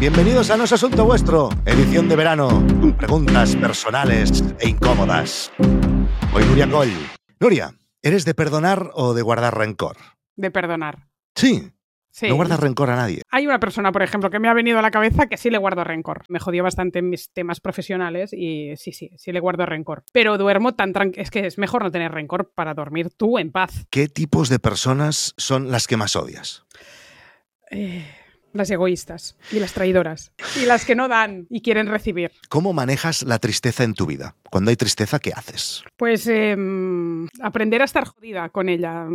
Bienvenidos a No es Asunto Vuestro, edición de verano, preguntas personales e incómodas. Hoy Nuria Coll. Nuria, ¿eres de perdonar o de guardar rencor? De perdonar. Sí. Sí. No guardas rencor a nadie. Hay una persona, por ejemplo, que me ha venido a la cabeza que sí le guardo rencor. Me jodió bastante en mis temas profesionales y sí, sí, sí le guardo rencor. Pero duermo tan tranquilo. Es que es mejor no tener rencor para dormir tú en paz. ¿Qué tipos de personas son las que más odias? Eh, las egoístas y las traidoras. Y las que no dan y quieren recibir. ¿Cómo manejas la tristeza en tu vida? Cuando hay tristeza, ¿qué haces? Pues eh, aprender a estar jodida con ella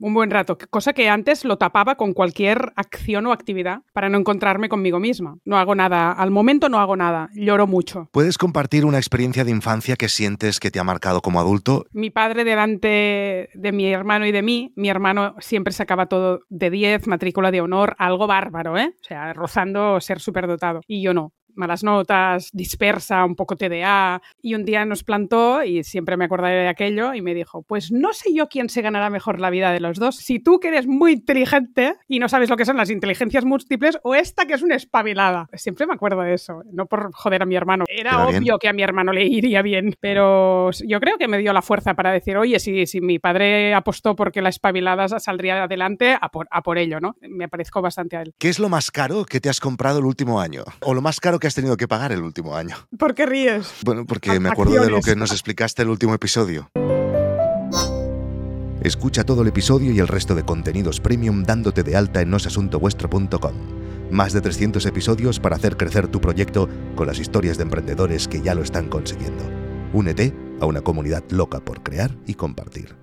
un buen rato, cosa que antes lo tapaba con cualquier acción o actividad para no encontrarme conmigo misma. No hago nada, al momento no hago nada, lloro mucho. ¿Puedes compartir una experiencia de infancia que sientes que te ha marcado como adulto? Mi padre delante de mi hermano y de mí, mi hermano siempre sacaba todo de 10, matrícula de honor, algo bárbaro, ¿eh? O sea, rozando ser superdotado. Y yo no malas notas, dispersa, un poco TDA. Y un día nos plantó, y siempre me acordaré de aquello, y me dijo, pues no sé yo quién se ganará mejor la vida de los dos. Si tú que eres muy inteligente y no sabes lo que son las inteligencias múltiples, o esta que es una espabilada. Siempre me acuerdo de eso, no por joder a mi hermano. Era Queda obvio bien. que a mi hermano le iría bien, pero yo creo que me dio la fuerza para decir, oye, si, si mi padre apostó porque la espabilada saldría adelante, a por, a por ello, ¿no? Me parezco bastante a él. ¿Qué es lo más caro que te has comprado el último año? ¿O lo más caro que has tenido que pagar el último año? ¿Por qué ríes? Bueno, porque me acuerdo de lo que nos explicaste el último episodio. Escucha todo el episodio y el resto de contenidos premium dándote de alta en nosasuntovuestro.com. Más de 300 episodios para hacer crecer tu proyecto con las historias de emprendedores que ya lo están consiguiendo. Únete a una comunidad loca por crear y compartir.